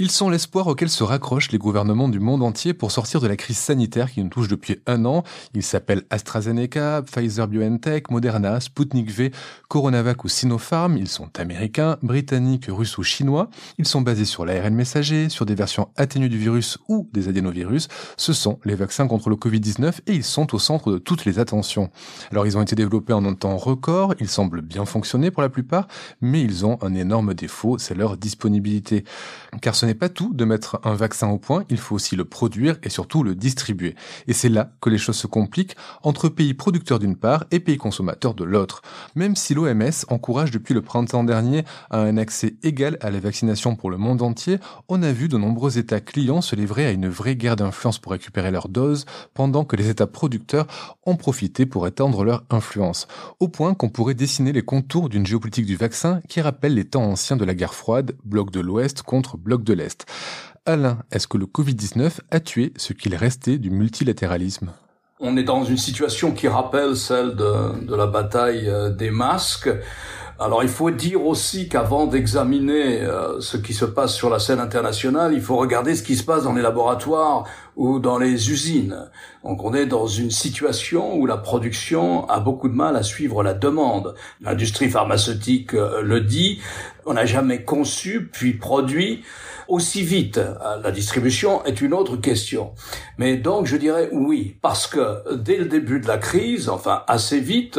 Ils sont l'espoir auquel se raccrochent les gouvernements du monde entier pour sortir de la crise sanitaire qui nous touche depuis un an. Ils s'appellent AstraZeneca, Pfizer BioNTech, Moderna, Sputnik V, Coronavac ou Sinopharm. Ils sont américains, britanniques, russes ou chinois. Ils sont basés sur l'ARN messager, sur des versions atténuées du virus ou des adénovirus. Ce sont les vaccins contre le Covid-19 et ils sont au centre de toutes les attentions. Alors ils ont été développés en un temps record, ils semblent bien fonctionner pour la plupart, mais ils ont un énorme défaut, c'est leur disponibilité. Car ce n'est pas tout de mettre un vaccin au point, il faut aussi le produire et surtout le distribuer. Et c'est là que les choses se compliquent entre pays producteurs d'une part et pays consommateurs de l'autre. Même si l'OMS encourage depuis le printemps dernier à un accès égal à la vaccination pour le monde entier, on a vu de nombreux États clients se livrer à une vraie guerre d'influence pour récupérer leurs doses, pendant que les États producteurs ont profité pour étendre leur influence. Au point qu'on pourrait dessiner les contours d'une géopolitique du vaccin qui rappelle les temps anciens de la guerre froide, bloc de l'Ouest contre bloc de Alain, est-ce que le Covid-19 a tué ce qu'il restait du multilatéralisme? On est dans une situation qui rappelle celle de, de la bataille euh, des masques. Alors il faut dire aussi qu'avant d'examiner euh, ce qui se passe sur la scène internationale, il faut regarder ce qui se passe dans les laboratoires ou dans les usines. Donc on est dans une situation où la production a beaucoup de mal à suivre la demande. L'industrie pharmaceutique euh, le dit, on n'a jamais conçu puis produit aussi vite. La distribution est une autre question. Mais donc je dirais oui, parce que dès le début de la crise, enfin assez vite,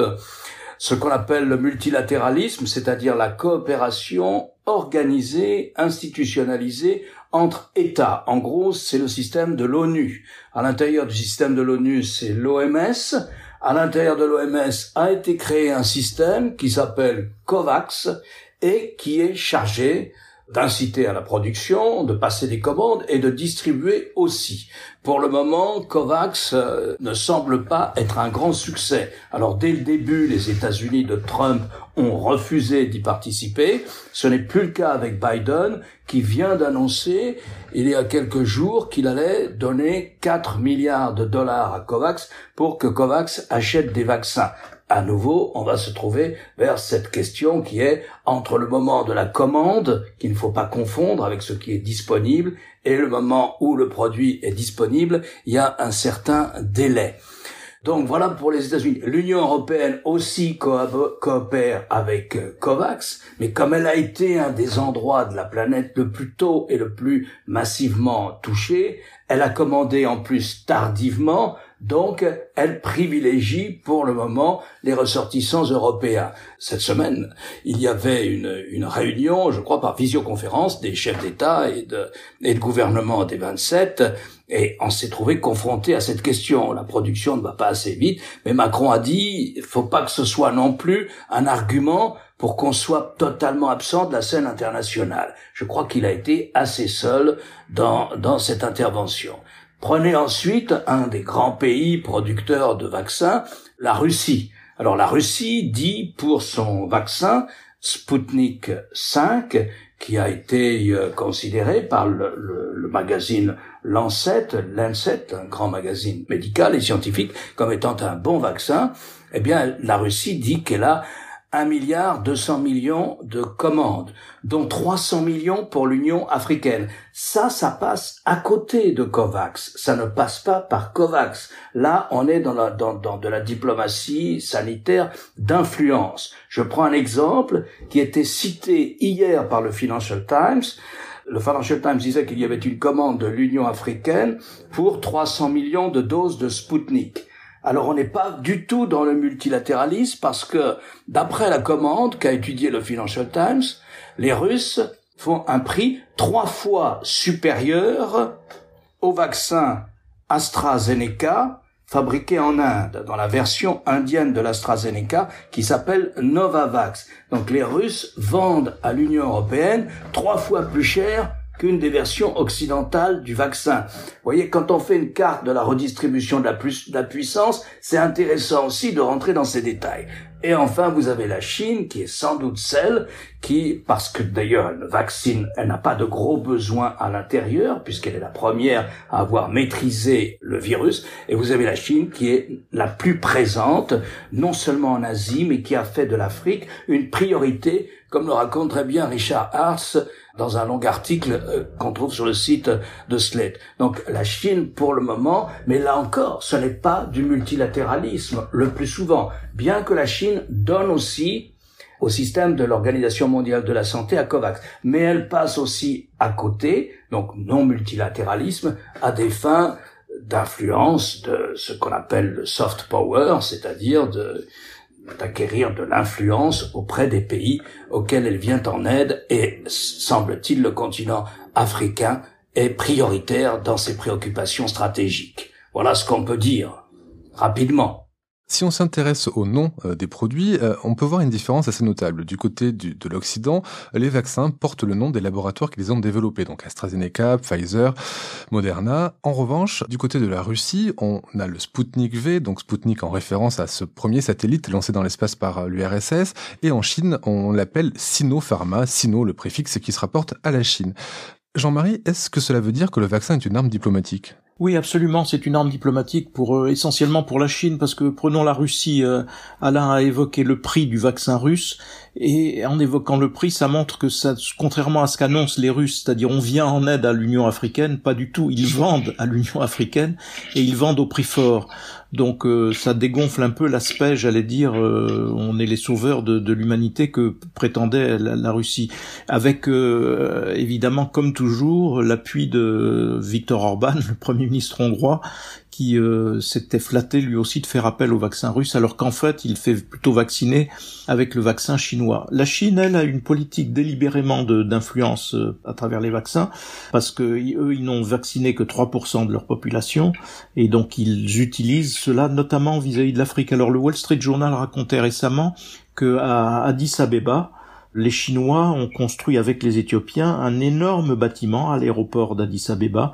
ce qu'on appelle le multilatéralisme, c'est-à-dire la coopération organisée, institutionnalisée entre États. En gros, c'est le système de l'ONU. À l'intérieur du système de l'ONU, c'est l'OMS. À l'intérieur de l'OMS a été créé un système qui s'appelle COVAX et qui est chargé d'inciter à la production, de passer des commandes et de distribuer aussi. Pour le moment, COVAX euh, ne semble pas être un grand succès. Alors dès le début, les États-Unis de Trump ont refusé d'y participer. Ce n'est plus le cas avec Biden qui vient d'annoncer il y a quelques jours qu'il allait donner 4 milliards de dollars à COVAX pour que COVAX achète des vaccins à nouveau, on va se trouver vers cette question qui est entre le moment de la commande, qu'il ne faut pas confondre avec ce qui est disponible, et le moment où le produit est disponible, il y a un certain délai. Donc voilà pour les États-Unis. L'Union européenne aussi coopère avec euh, COVAX, mais comme elle a été un des endroits de la planète le plus tôt et le plus massivement touché, elle a commandé en plus tardivement, donc elle privilégie pour le moment les ressortissants européens. Cette semaine, il y avait une, une réunion, je crois par visioconférence, des chefs d'État et de, et de gouvernement des 27, et on s'est trouvé confronté à cette question. La production ne va pas assez vite, mais Macron a dit, il faut pas que ce soit non plus un argument pour qu'on soit totalement absent de la scène internationale. Je crois qu'il a été assez seul dans, dans cette intervention. Prenez ensuite un des grands pays producteurs de vaccins, la Russie. Alors la Russie dit pour son vaccin Sputnik 5, qui a été euh, considéré par le, magazine Lancet, Lancet, un grand magazine médical et scientifique, comme étant un bon vaccin, eh bien la Russie dit qu'elle a 1 milliard 200 millions de commandes, dont 300 millions pour l'Union africaine. Ça, ça passe à côté de COVAX. Ça ne passe pas par COVAX. Là, on est dans, la, dans, de la diplomatie sanitaire d'influence. Je prends un exemple qui était cité hier par le Financial Times. Le Financial Times disait qu'il y avait une commande de l'Union africaine pour 300 millions de doses de Sputnik. Alors on n'est pas du tout dans le multilatéralisme parce que d'après la commande qu'a étudié le Financial Times, les Russes font un prix trois fois supérieur au vaccin AstraZeneca fabriqué en Inde, dans la version indienne de l'AstraZeneca qui s'appelle Novavax. Donc les Russes vendent à l'Union européenne trois fois plus cher qu'une des versions occidentales du vaccin. Vous voyez, quand on fait une carte de la redistribution de la, de la puissance, c'est intéressant aussi de rentrer dans ces détails. Et enfin, vous avez la Chine, qui est sans doute celle qui, parce que d'ailleurs elle vaccine, elle n'a pas de gros besoins à l'intérieur, puisqu'elle est la première à avoir maîtrisé le virus, et vous avez la Chine qui est la plus présente, non seulement en Asie, mais qui a fait de l'Afrique une priorité, comme le raconte très bien Richard Hartz dans un long article euh, qu'on trouve sur le site de Slate. Donc la Chine pour le moment, mais là encore, ce n'est pas du multilatéralisme le plus souvent, bien que la Chine donne aussi au système de l'Organisation mondiale de la santé à COVAX. Mais elle passe aussi à côté, donc non multilatéralisme, à des fins d'influence de ce qu'on appelle le soft power, c'est-à-dire d'acquérir de l'influence auprès des pays auxquels elle vient en aide et, semble-t-il, le continent africain est prioritaire dans ses préoccupations stratégiques. Voilà ce qu'on peut dire rapidement. Si on s'intéresse au nom euh, des produits, euh, on peut voir une différence assez notable. Du côté de l'Occident, les vaccins portent le nom des laboratoires qui les ont développés, donc AstraZeneca, Pfizer, Moderna. En revanche, du côté de la Russie, on a le Sputnik V, donc Sputnik en référence à ce premier satellite lancé dans l'espace par euh, l'URSS, et en Chine, on l'appelle Sinopharma, Sino le préfixe qui se rapporte à la Chine. Jean-Marie, est-ce que cela veut dire que le vaccin est une arme diplomatique? Oui, absolument. C'est une arme diplomatique pour euh, essentiellement pour la Chine, parce que prenons la Russie. Euh, Alain a évoqué le prix du vaccin russe, et en évoquant le prix, ça montre que ça, contrairement à ce qu'annoncent les Russes, c'est-à-dire on vient en aide à l'Union africaine, pas du tout. Ils vendent à l'Union africaine et ils vendent au prix fort. Donc euh, ça dégonfle un peu l'aspect, j'allais dire, euh, on est les sauveurs de, de l'humanité que prétendait la, Russie, avec euh, évidemment, comme toujours, l'appui de Viktor Orban, le Premier ministre hongrois, qui euh, s'était flatté lui aussi de faire appel au vaccin russe, alors qu'en fait il fait plutôt vacciner avec le vaccin chinois. La Chine, elle, a une politique délibérément d'influence euh, à travers les vaccins, parce que eux, ils n'ont vacciné que 3% de leur population, et donc ils utilisent cela notamment vis-à-vis -vis de l'Afrique. Alors le Wall Street Journal racontait récemment que à Addis Abeba, les Chinois ont construit avec les Éthiopiens un énorme bâtiment à l'aéroport d'Addis Abeba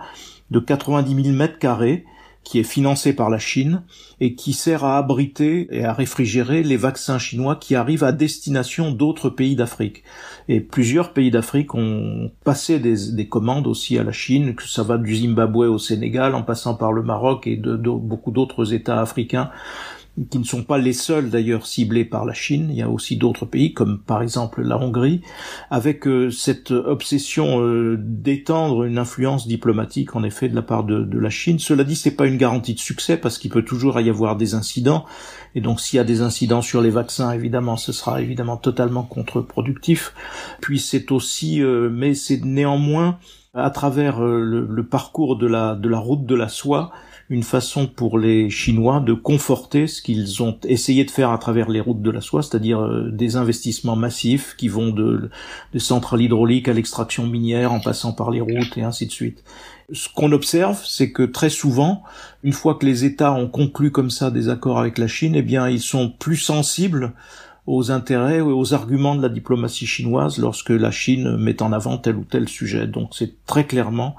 de 90 000 mètres carrés qui est financé par la Chine et qui sert à abriter et à réfrigérer les vaccins chinois qui arrivent à destination d'autres pays d'Afrique. Et plusieurs pays d'Afrique ont passé des, commandes aussi à la Chine, que ça va du Zimbabwe au Sénégal, en passant par le Maroc et de beaucoup d'autres États africains qui ne sont pas les seuls d'ailleurs ciblés par la Chine. Il y a aussi d'autres pays, comme par exemple la Hongrie, avec euh, cette obsession euh, d'étendre une influence diplomatique en effet de la part de, la Chine. Cela dit, c'est pas une garantie de succès parce qu'il peut toujours y avoir des incidents. Et donc, s'il y a des incidents sur les vaccins, évidemment, ce sera évidemment totalement contre-productif. Puis c'est aussi, euh, mais c'est néanmoins à travers le, le, parcours de la de la route de la soie une façon pour les Chinois de conforter ce qu'ils ont essayé de faire à travers les routes de la soie, c'est-à-dire euh, des investissements massifs qui vont de, des centrales hydrauliques à l'extraction minière en passant par les routes et ainsi de suite. Ce qu'on observe, c'est que très souvent, une fois que les États ont conclu comme ça des accords avec la Chine, eh bien, ils sont plus sensibles aux intérêts et aux arguments de la diplomatie chinoise lorsque la Chine met en avant tel ou tel sujet. Donc c'est très clairement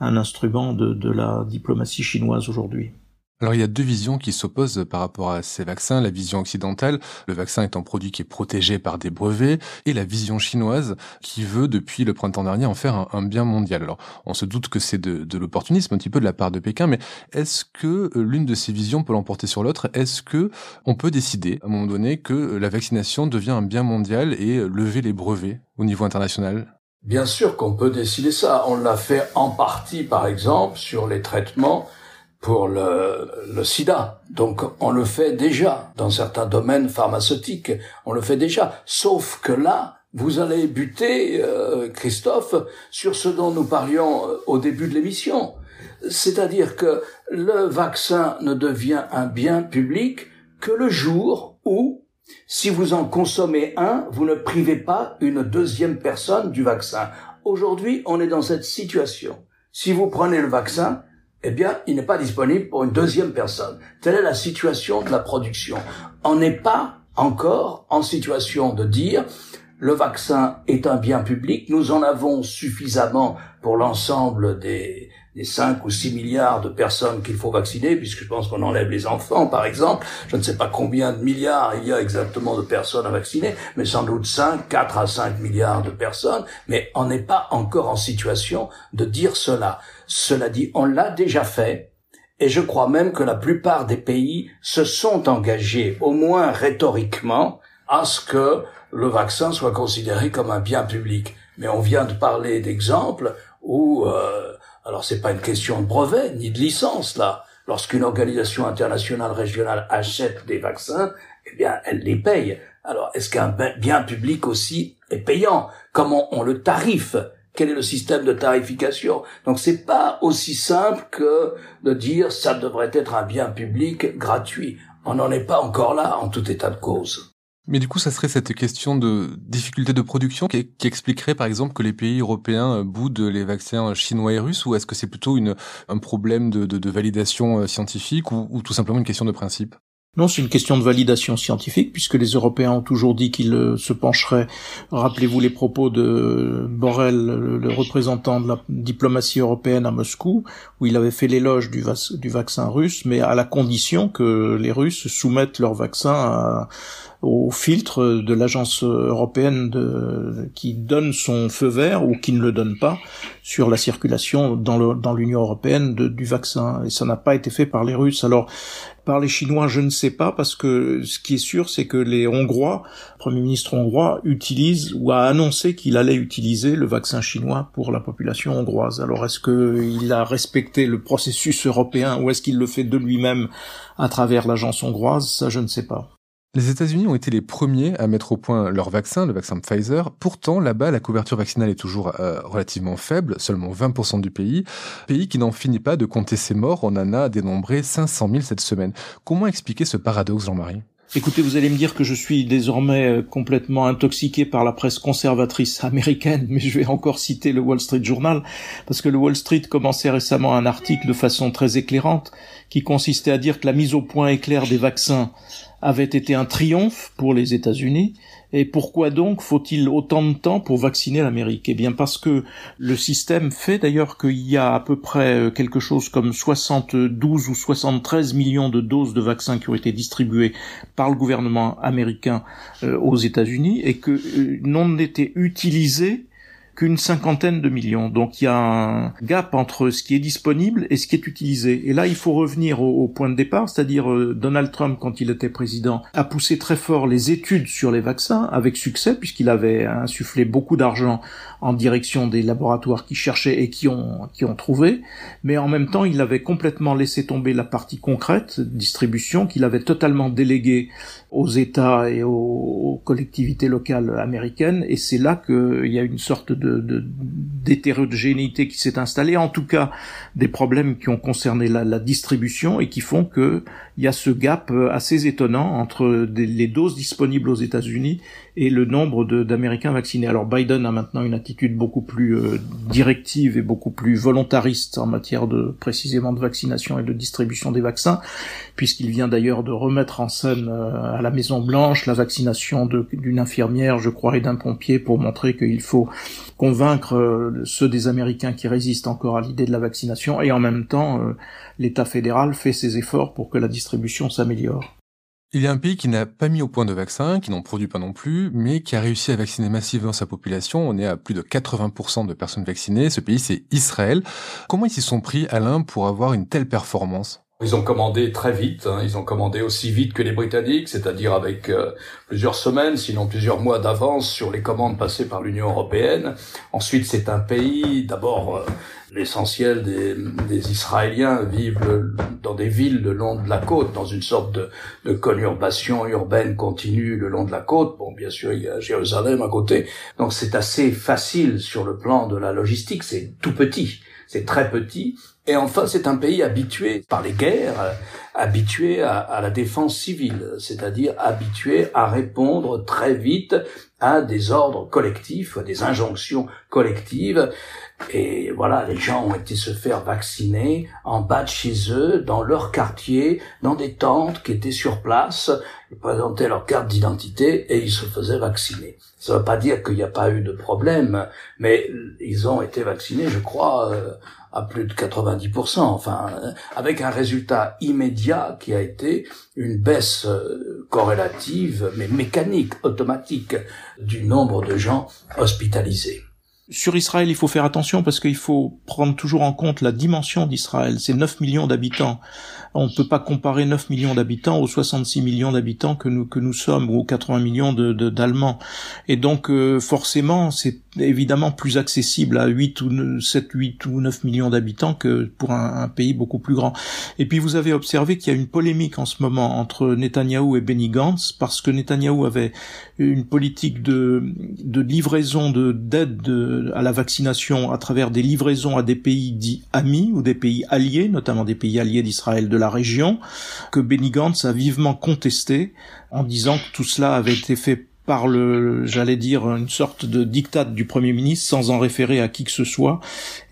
un instrument de, de la diplomatie chinoise aujourd'hui. Alors il y a deux visions qui s'opposent par rapport à ces vaccins. La vision occidentale, le vaccin est un produit qui est protégé par des brevets, et la vision chinoise qui veut depuis le printemps dernier en faire un, bien mondial. Alors on se doute que c'est de, de l'opportunisme un petit peu de la part de Pékin, mais est-ce que euh, l'une de ces visions peut l'emporter sur l'autre? Est-ce que on peut décider à un moment donné que la vaccination devient un bien mondial et lever les brevets au niveau international? Bien sûr qu'on peut décider ça. On l'a fait en partie, par exemple, sur les traitements pour le, sida. Donc on le fait déjà dans certains domaines pharmaceutiques. On le fait déjà. Sauf que là, vous allez buter, euh, Christophe, sur ce dont nous parlions euh, au début de l'émission. C'est-à-dire que le vaccin ne devient un bien public que le jour où si vous en consommez un, vous ne privez pas une deuxième personne du vaccin. Aujourd'hui, on est dans cette situation. Si vous prenez le vaccin, eh bien, il n'est pas disponible pour une deuxième personne. Telle est la situation de la production. On n'est pas encore en situation de dire le vaccin est un bien public, nous en avons suffisamment pour l'ensemble des, des 5 ou 6 milliards de personnes qu'il faut vacciner, puisque je pense qu'on enlève les enfants, par exemple. Je ne sais pas combien de milliards il y a exactement de personnes à vacciner, mais sans doute 5, 4 à 5 milliards de personnes, mais on n'est pas encore en situation de dire cela. Cela dit, on l'a déjà fait, et je crois même que la plupart des pays se sont engagés, au moins rhétoriquement, à ce que le vaccin soit considéré comme un bien public. Mais on vient de parler d'exemples où euh, alors c'est pas une question de brevet ni de licence là. Lorsqu'une organisation internationale régionale achète des vaccins, eh bien elle les paye. Alors est-ce qu'un bien public aussi est payant? Comment on le tarife quel est le système de tarification? Donc c'est pas aussi simple que de dire ça devrait être un bien public gratuit. On n'en est pas encore là en tout état de cause. Mais du coup, ça serait cette question de difficulté de production qui, expliquerait par exemple que les pays européens euh, boudent les vaccins chinois et russes, ou est-ce que c'est plutôt une, un problème de, de, de validation euh, scientifique ou, ou tout simplement une question de principe? Non, c'est une question de validation scientifique, puisque les Européens ont toujours dit qu'ils euh, se pencheraient. Rappelez-vous les propos de Borrell, le, représentant de la diplomatie européenne à Moscou, où il avait fait l'éloge du, du vaccin russe, mais à la condition que les Russes soumettent leur vaccin à au filtre de l'agence européenne qui donne son feu vert ou qui ne le donne pas sur la circulation dans l'Union européenne du vaccin. Et ça n'a pas été fait par les Russes. Alors, par les Chinois, je ne sais pas, parce que ce qui est sûr, c'est que les Hongrois, Premier ministre hongrois, utilise ou a annoncé qu'il allait utiliser le vaccin chinois pour la population hongroise. Alors, est-ce qu'il a respecté le processus européen ou est-ce qu'il le fait de lui-même à travers l'agence hongroise? Ça, je ne sais pas. Les États-Unis ont été les premiers à mettre au point leur vaccin, le vaccin Pfizer. Pourtant, là-bas, la couverture vaccinale est toujours euh, relativement faible, seulement 20% du pays. Pays qui n'en finit pas de compter ses morts, on en a dénombré 500 000 cette semaine. Comment expliquer ce paradoxe, Jean-Marie? Écoutez, vous allez me dire que je suis désormais euh, complètement intoxiqué par la presse conservatrice américaine, mais je vais encore citer le Wall Street Journal, parce que le Wall Street commençait récemment un article de façon très éclairante, qui consistait à dire que la mise au point éclair des vaccins avait été un triomphe pour les États-Unis. Et pourquoi donc faut-il autant de temps pour vacciner l'Amérique? Eh bien parce que le système fait d'ailleurs qu'il y a à peu près euh, quelque chose comme 72 ou 73 millions de doses de vaccins qui ont été distribuées par le gouvernement américain euh, aux États-Unis et que euh, n'ont été utilisés qu'une cinquantaine de millions. Donc il y a un gap entre ce qui est disponible et ce qui est utilisé. Et là, il faut revenir au, point de départ, c'est-à-dire euh, Donald Trump, quand il était président, a poussé très fort les études sur les vaccins avec succès, puisqu'il avait insufflé beaucoup d'argent en direction des laboratoires qui cherchaient et qui ont, qui ont trouvé. Mais en même temps, il avait complètement laissé tomber la partie concrète, distribution, qu'il avait totalement déléguée aux États et aux, collectivités locales américaines. Et c'est là qu'il y a une sorte de d'hétérogénéité qui s'est installée, en tout cas des problèmes qui ont concerné la, la distribution et qui font que il y a ce gap assez étonnant entre les doses disponibles aux États-Unis et le nombre d'Américains vaccinés. Alors Biden a maintenant une attitude beaucoup plus euh, directive et beaucoup plus volontariste en matière de précisément de vaccination et de distribution des vaccins, puisqu'il vient d'ailleurs de remettre en scène euh, à la Maison Blanche la vaccination d'une infirmière, je crois, et d'un pompier pour montrer qu'il faut convaincre euh, ceux des Américains qui résistent encore à l'idée de la vaccination, et en même temps, l'État fédéral fait ses efforts pour que la distribution Il y a un pays qui n'a pas mis au point de vaccin, qui n'en produit pas non plus, mais qui a réussi à vacciner massivement sa population. On est à plus de 80% de personnes vaccinées. Ce pays, c'est Israël. Comment ils s'y sont pris, Alain, pour avoir une telle performance? Ils ont commandé très vite, hein. ils ont commandé aussi vite que les Britanniques, c'est-à-dire avec euh, plusieurs semaines, sinon plusieurs mois d'avance sur les commandes passées par l'Union européenne. Ensuite, c'est un pays, d'abord, euh, l'essentiel des, Israéliens vivent dans des villes le long de la côte, dans une sorte de, de conurbation urbaine continue le long de la côte. Bon, bien sûr, il y a Jérusalem à côté, donc c'est assez facile sur le plan de la logistique, c'est tout petit c'est très petit. Et enfin, c'est un pays habitué par les guerres, habitué à, la défense civile, c'est-à-dire habitué à répondre très vite à des ordres collectifs, des injonctions collectives. Et voilà, les gens ont été se faire vacciner en bas de chez eux, dans leur quartier, dans des tentes qui étaient sur place. Ils présentaient leur carte d'identité et ils se faisaient vacciner. Ça ne veut pas dire qu'il n'y a pas eu de problème, mais ils ont été vaccinés, je crois, euh, à plus de 90%, enfin, euh, avec un résultat immédiat qui a été une baisse euh, corrélative, mais mécanique, automatique, du nombre de gens hospitalisés. Sur Israël, il faut faire attention parce qu'il faut prendre toujours en compte la dimension d'Israël. C'est 9 millions d'habitants. On ne peut pas comparer 9 millions d'habitants aux 66 millions d'habitants que nous que nous sommes ou aux 80 millions d'Allemands. Et donc euh, forcément, c'est évidemment plus accessible à 8 ou 7, 8 ou 9 millions d'habitants que pour un, pays beaucoup plus grand. Et puis vous avez observé qu'il y a une polémique en ce moment entre Netanyahou et Benny Gantz parce que Netanyahou avait une politique de, de livraison de d'aide à la vaccination à travers des livraisons à des pays dits amis ou des pays alliés, notamment des pays alliés d'Israël de la région, que Benny Gantz a vivement contesté en disant que tout cela avait été fait par le, j'allais dire, une sorte de diktat du Premier ministre sans en référer à qui que ce soit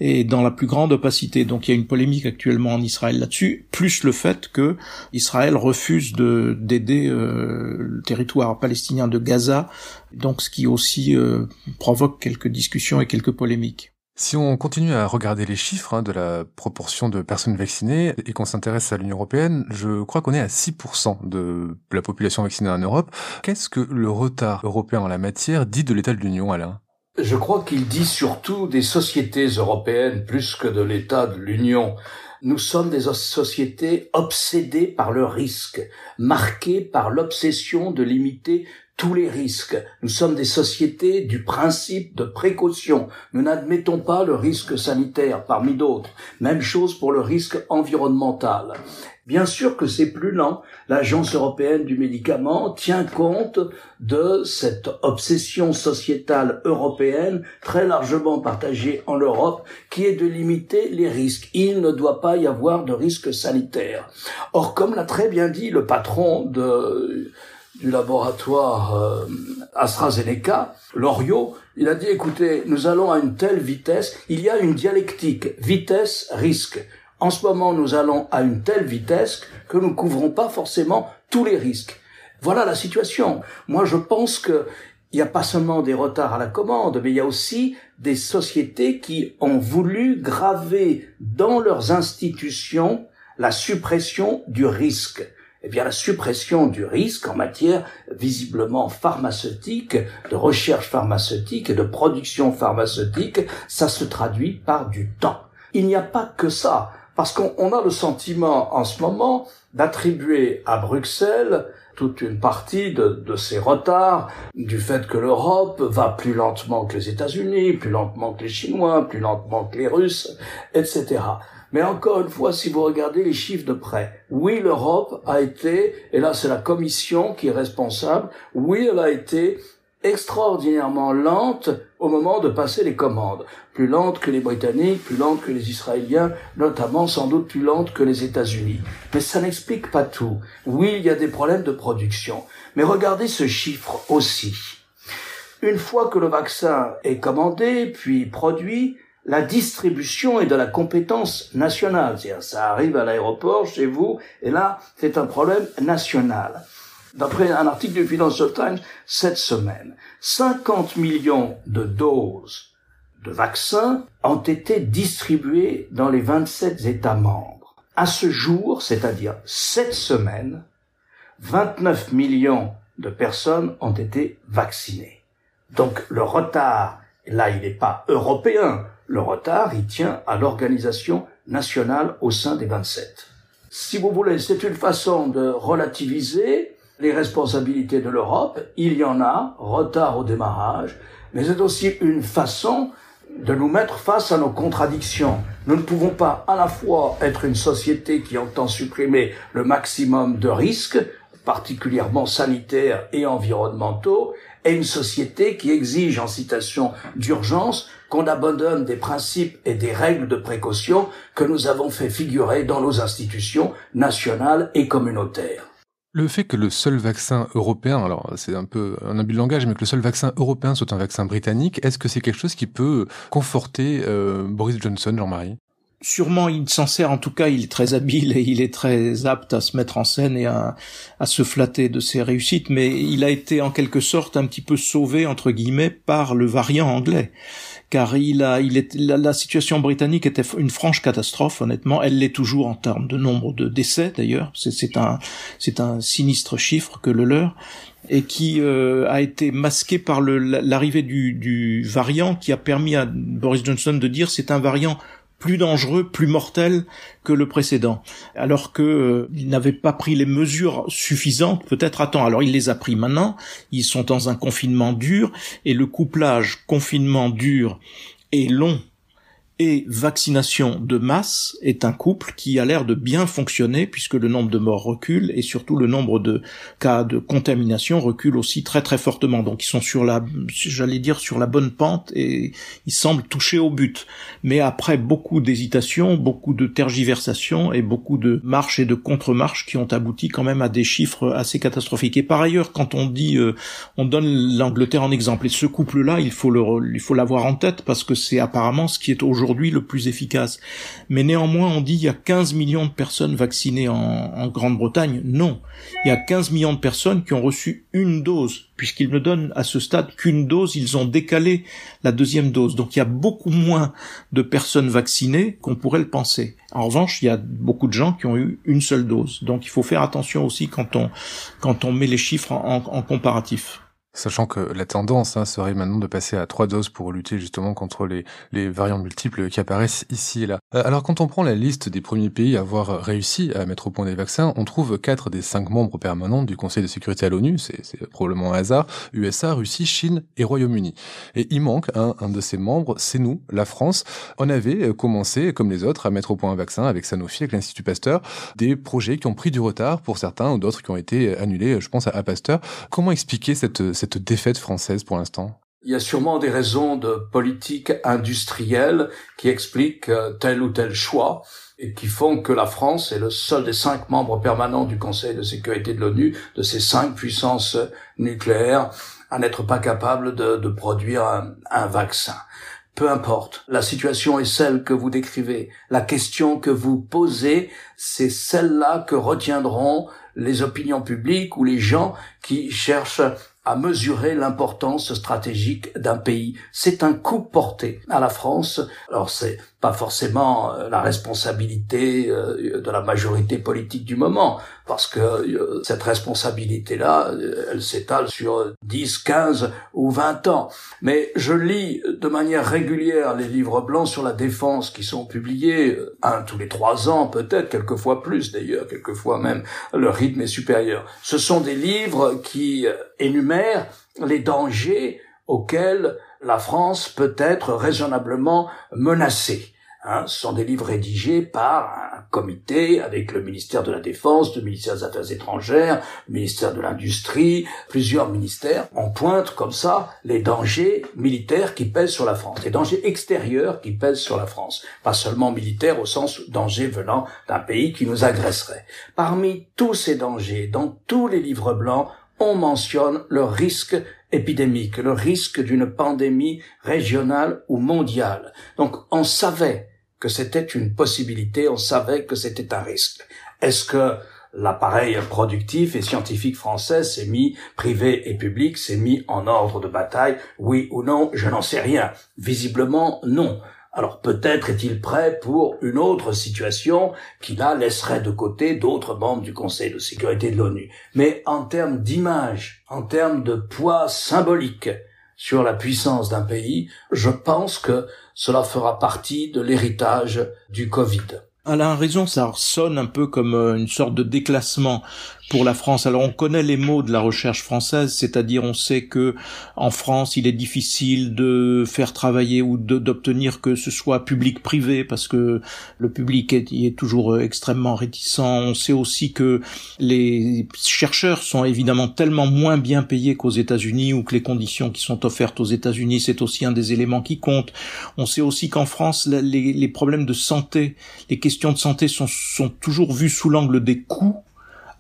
et dans la plus grande opacité. Donc il y a une polémique actuellement en Israël là-dessus, plus le fait que Israël refuse de d'aider euh, le territoire palestinien de Gaza, donc ce qui aussi euh, provoque quelques discussions et quelques polémiques. Si on continue à regarder les chiffres hein, de la proportion de personnes vaccinées et qu'on s'intéresse à l'Union européenne, je crois qu'on est à 6% de la population vaccinée en Europe. Qu'est-ce que le retard européen en la matière dit de l'état de l'Union, Alain? Je crois qu'il dit surtout des sociétés européennes plus que de l'état de l'Union. Nous sommes des sociétés obsédées par le risque, marquées par l'obsession de limiter tous les risques. Nous sommes des sociétés du principe de précaution. Nous n'admettons pas le risque sanitaire parmi d'autres. Même chose pour le risque environnemental. Bien sûr que c'est plus lent. L'Agence européenne du médicament tient compte de cette obsession sociétale européenne très largement partagée en Europe qui est de limiter les risques. Il ne doit pas y avoir de risque sanitaire. Or, comme l'a très bien dit le patron de du laboratoire euh, AstraZeneca, Loriot, il a dit, écoutez, nous allons à une telle vitesse, il y a une dialectique, vitesse-risque. En ce moment, nous allons à une telle vitesse que nous ne couvrons pas forcément tous les risques. Voilà la situation. Moi, je pense que il n'y a pas seulement des retards à la commande, mais il y a aussi des sociétés qui ont voulu graver dans leurs institutions la suppression du risque eh bien la suppression du risque en matière visiblement pharmaceutique, de recherche pharmaceutique et de production pharmaceutique, ça se traduit par du temps. Il n'y a pas que ça, parce qu'on a le sentiment en ce moment d'attribuer à Bruxelles toute une partie de, de, ces retards, du fait que l'Europe va plus lentement que les États-Unis, plus lentement que les Chinois, plus lentement que les Russes, etc. Mais encore une fois, si vous regardez les chiffres de près, oui, l'Europe a été, et là c'est la Commission qui est responsable, oui, elle a été extraordinairement lente au moment de passer les commandes. Plus lente que les Britanniques, plus lente que les Israéliens, notamment sans doute plus lente que les États-Unis. Mais ça n'explique pas tout. Oui, il y a des problèmes de production. Mais regardez ce chiffre aussi. Une fois que le vaccin est commandé, puis produit, la distribution est de la compétence nationale. C'est-à-dire, ça arrive à l'aéroport, chez vous, et là, c'est un problème national. D'après un article du Financial Times cette semaine, 50 millions de doses de vaccins ont été distribuées dans les 27 États membres. À ce jour, c'est-à-dire cette semaine, 29 millions de personnes ont été vaccinées. Donc le retard, là, il n'est pas européen, le retard, il tient à l'organisation nationale au sein des 27. Si vous voulez, c'est une façon de relativiser les responsabilités de l'Europe. Il y en a, retard au démarrage, mais c'est aussi une façon de nous mettre face à nos contradictions. Nous ne pouvons pas à la fois être une société qui entend supprimer le maximum de risques, particulièrement sanitaires et environnementaux, et une société qui exige en citation d'urgence qu'on abandonne des principes et des règles de précaution que nous avons fait figurer dans nos institutions nationales et communautaires. Le fait que le seul vaccin européen, alors c'est un peu un abus de langage, mais que le seul vaccin européen soit un vaccin britannique, est-ce que c'est quelque chose qui peut conforter euh, Boris Johnson, Jean-Marie? Sûrement, il s'en sert. En tout cas, il est très habile et il est très apte à se mettre en scène et à, à se flatter de ses réussites. Mais il a été en quelque sorte un petit peu sauvé entre guillemets par le variant anglais car il a, il est, la, situation britannique était une franche catastrophe, honnêtement. Elle l'est toujours en termes de nombre de décès, d'ailleurs. C'est un, c'est un sinistre chiffre que le leur et qui euh, a été masqué par l'arrivée du, du variant qui a permis à Boris Johnson de dire c'est un variant plus dangereux, plus mortel que le précédent, alors que euh, il n'avait pas pris les mesures suffisantes, peut-être à temps. Alors il les a pris maintenant. Ils sont dans un confinement dur et le couplage confinement dur et long et vaccination de masse est un couple qui a l'air de bien fonctionner puisque le nombre de morts recule et surtout le nombre de cas de contamination recule aussi très très fortement. Donc ils sont sur la, j'allais dire sur la bonne pente et ils semblent toucher au but. Mais après beaucoup d'hésitations, beaucoup de tergiversations et beaucoup de marches et de contre-marches qui ont abouti quand même à des chiffres assez catastrophiques. Et par ailleurs, quand on dit, euh, on donne l'Angleterre en exemple et ce couple-là, il faut le, il faut l'avoir en tête parce que c'est apparemment ce qui est aujourd'hui aujourd'hui le plus efficace. Mais néanmoins, on dit il y a 15 millions de personnes vaccinées en, Grande-Bretagne. Non, il y a 15 millions de personnes qui ont reçu une dose, puisqu'ils ne donnent à ce stade qu'une dose, ils ont décalé la deuxième dose. Donc il y a beaucoup moins de personnes vaccinées qu'on pourrait le penser. En revanche, il y a beaucoup de gens qui ont eu une seule dose. Donc il faut faire attention aussi quand on, quand on met les chiffres en comparatif. Sachant que la tendance hein, serait maintenant de passer à trois doses pour lutter justement contre les, les variants multiples qui apparaissent ici et là. Euh, alors quand on prend la liste des premiers pays à avoir réussi à mettre au point des vaccins, on trouve quatre des cinq membres permanents du Conseil de sécurité à l'ONU, c'est probablement un hasard, USA, Russie, Chine et Royaume-Uni. Et il manque un, un de ces membres, c'est nous, la France. On avait commencé, comme les autres, à mettre au point un vaccin avec Sanofi, avec l'Institut Pasteur, des projets qui ont pris du retard pour certains ou d'autres qui ont été annulés, je pense à, Pasteur. Comment expliquer cette cette il y a sûrement des raisons de politique industrielle qui expliquent euh, tel ou tel choix et qui font que la France est le seul des cinq membres permanents du Conseil de sécurité de l'ONU, de ces cinq puissances nucléaires, à n'être pas capable de, de produire un, un vaccin. Peu importe, la situation est celle que vous décrivez. La question que vous posez, c'est celle-là que retiendront les opinions publiques ou les gens qui cherchent à mesurer l'importance stratégique d'un pays. C'est un coup porté à la France. Alors c'est pas forcément euh, la responsabilité euh, de la majorité politique du moment, parce que euh, cette responsabilité-là, elle s'étale sur 10, 15 ou 20 ans. Mais je lis de manière régulière les livres blancs sur la défense qui sont publiés, un tous les trois ans peut-être, quelquefois plus d'ailleurs, quelquefois même le rythme est supérieur. Ce sont des livres qui énumèrent les dangers auxquels la France peut être raisonnablement menacée. Hein, ce sont des livres rédigés par un comité avec le ministère de la Défense, le ministère des Affaires étrangères, le ministère de l'Industrie, plusieurs ministères. On pointe comme ça les dangers militaires qui pèsent sur la France, les dangers extérieurs qui pèsent sur la France, pas seulement militaires au sens danger venant d'un pays qui nous agresserait. Parmi tous ces dangers, dans tous les livres blancs, on mentionne le risque épidémique, le risque d'une pandémie régionale ou mondiale. Donc on savait que c'était une possibilité, on savait que c'était un risque. Est-ce que l'appareil productif et scientifique français s'est mis, privé et public, s'est mis en ordre de bataille? Oui ou non? Je n'en sais rien. Visiblement, non. Alors peut-être est-il prêt pour une autre situation qui là laisserait de côté d'autres membres du Conseil de sécurité de l'ONU. Mais en termes d'image, en termes de poids symbolique, sur la puissance d'un pays, je pense que cela fera partie de l'héritage du Covid. Alain a raison, ça sonne un peu comme euh, une sorte de déclassement pour la France. Alors on connaît les mots de la recherche française, c'est-à-dire on sait que en France il est difficile de faire travailler ou d'obtenir que ce soit public-privé parce que le public est, est toujours extrêmement réticent. On sait aussi que les chercheurs sont évidemment tellement moins bien payés qu'aux États-Unis ou que les conditions qui sont offertes aux États-Unis c'est aussi un des éléments qui compte. On sait aussi qu'en France les, les, problèmes de santé, les questions de santé sont, sont toujours vues sous l'angle des coûts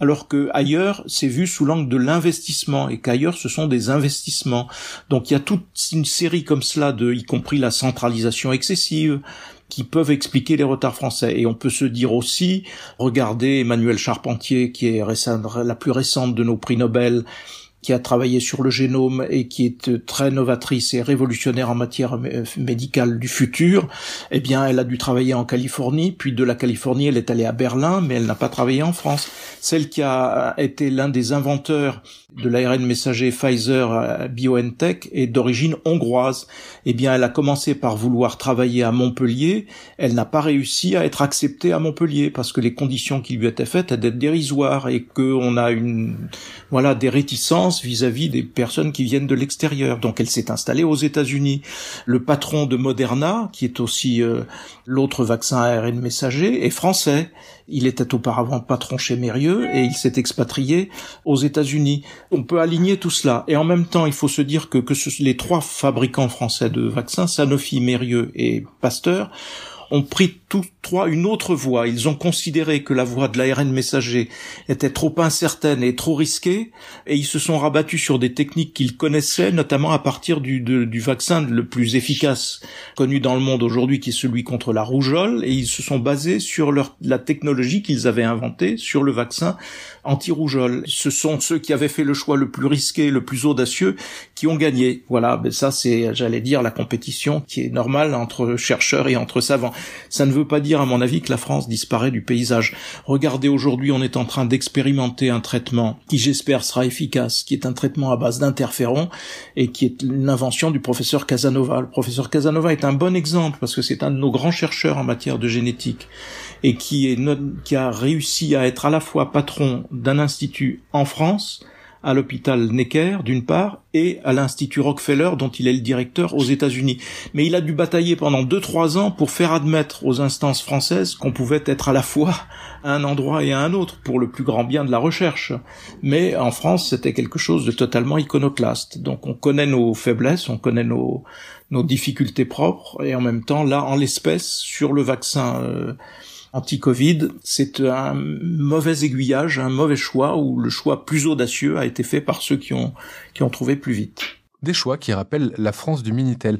alors que ailleurs c'est vu sous l'angle de l'investissement et qu'ailleurs ce sont des investissements. Donc il y a toute une série comme cela de, y compris la centralisation excessive, qui peuvent expliquer les retards français. Et on peut se dire aussi, regardez Emmanuel Charpentier, qui est la plus récente de nos prix Nobel, qui a travaillé sur le génome et qui est très novatrice et révolutionnaire en matière médicale du futur, eh bien, elle a dû travailler en Californie, puis de la Californie, elle est allée à Berlin, mais elle n'a pas travaillé en France. Celle qui a été l'un des inventeurs de l'ARN messager Pfizer euh, BioNTech est d'origine hongroise. Eh bien, elle a commencé par vouloir travailler à Montpellier. Elle n'a pas réussi à être acceptée à Montpellier parce que les conditions qui lui étaient faites étaient dérisoires et qu'on a une, voilà, des réticences vis-à-vis des personnes qui viennent de l'extérieur. Donc, elle s'est installée aux États-Unis. Le patron de Moderna, qui est aussi euh, l'autre vaccin ARN messager, est français. Il était auparavant patron chez Mérieux et il s'est expatrié aux États-Unis. On peut aligner tout cela. Et en même temps, il faut se dire que, que les trois fabricants français de vaccins, Sanofi, Mérieux et Pasteur, ont pris tous trois une autre voie. Ils ont considéré que la voie de l'ARN messager était trop incertaine et trop risquée, et ils se sont rabattus sur des techniques qu'ils connaissaient, notamment à partir du, du vaccin le plus efficace connu dans le monde aujourd'hui, qui est celui contre la rougeole, et ils se sont basés sur leur, la technologie qu'ils avaient inventée sur le vaccin anti-rougeole. Ce sont ceux qui avaient fait le choix le plus risqué, le plus audacieux, qui ont gagné. Voilà, ben ça c'est, j'allais dire, la compétition qui est normale entre chercheurs et entre savants. Ça ne veut pas dire, à mon avis, que la France disparaît du paysage. Regardez, aujourd'hui, on est en train d'expérimenter un traitement qui, j'espère, sera efficace, qui est un traitement à base d'interférons et qui est l'invention du professeur Casanova. Le professeur Casanova est un bon exemple parce que c'est un de nos grands chercheurs en matière de génétique et qui a réussi à être à la fois patron d'un institut en France à l'hôpital Necker d'une part et à l'institut Rockefeller dont il est le directeur aux États-Unis. Mais il a dû batailler pendant deux trois ans pour faire admettre aux instances françaises qu'on pouvait être à la fois à un endroit et à un autre pour le plus grand bien de la recherche. Mais en France, c'était quelque chose de totalement iconoclaste. Donc on connaît nos faiblesses, on connaît nos nos difficultés propres et en même temps là en l'espèce sur le vaccin euh, anti-Covid, c'est un mauvais aiguillage, un mauvais choix où le choix plus audacieux a été fait par ceux qui ont, qui ont trouvé plus vite. Des choix qui rappellent la France du Minitel.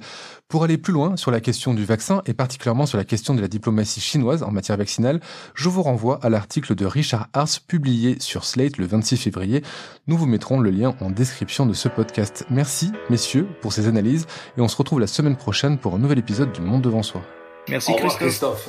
Pour aller plus loin sur la question du vaccin et particulièrement sur la question de la diplomatie chinoise en matière vaccinale, je vous renvoie à l'article de Richard Hars publié sur Slate le 26 février. Nous vous mettrons le lien en description de ce podcast. Merci, messieurs, pour ces analyses et on se retrouve la semaine prochaine pour un nouvel épisode du Monde devant soi. Merci Christophe.